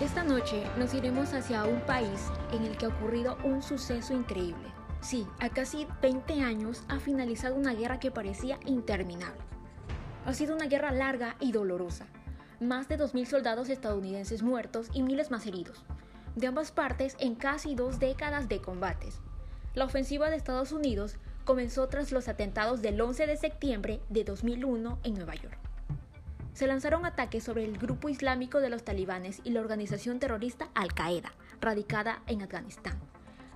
Esta noche nos iremos hacia un país en el que ha ocurrido un suceso increíble. Sí, a casi 20 años ha finalizado una guerra que parecía interminable. Ha sido una guerra larga y dolorosa. Más de 2.000 soldados estadounidenses muertos y miles más heridos. De ambas partes en casi dos décadas de combates. La ofensiva de Estados Unidos comenzó tras los atentados del 11 de septiembre de 2001 en Nueva York se lanzaron ataques sobre el grupo islámico de los talibanes y la organización terrorista Al-Qaeda, radicada en Afganistán.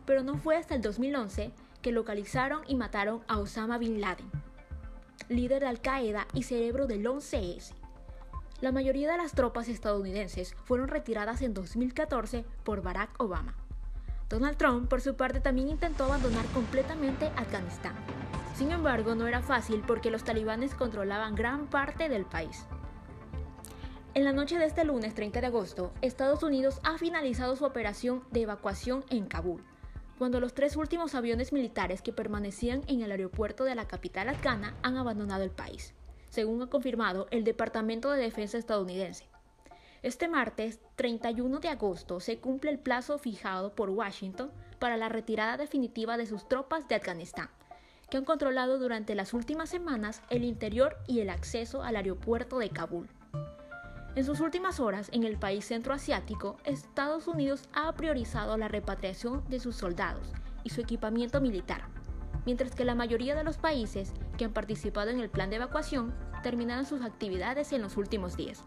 Pero no fue hasta el 2011 que localizaron y mataron a Osama Bin Laden, líder de Al-Qaeda y cerebro del 11S. La mayoría de las tropas estadounidenses fueron retiradas en 2014 por Barack Obama. Donald Trump, por su parte, también intentó abandonar completamente Afganistán. Sin embargo, no era fácil porque los talibanes controlaban gran parte del país. En la noche de este lunes 30 de agosto, Estados Unidos ha finalizado su operación de evacuación en Kabul, cuando los tres últimos aviones militares que permanecían en el aeropuerto de la capital afgana han abandonado el país, según ha confirmado el Departamento de Defensa estadounidense. Este martes 31 de agosto se cumple el plazo fijado por Washington para la retirada definitiva de sus tropas de Afganistán, que han controlado durante las últimas semanas el interior y el acceso al aeropuerto de Kabul. En sus últimas horas, en el país centroasiático, Estados Unidos ha priorizado la repatriación de sus soldados y su equipamiento militar, mientras que la mayoría de los países que han participado en el plan de evacuación terminaron sus actividades en los últimos días.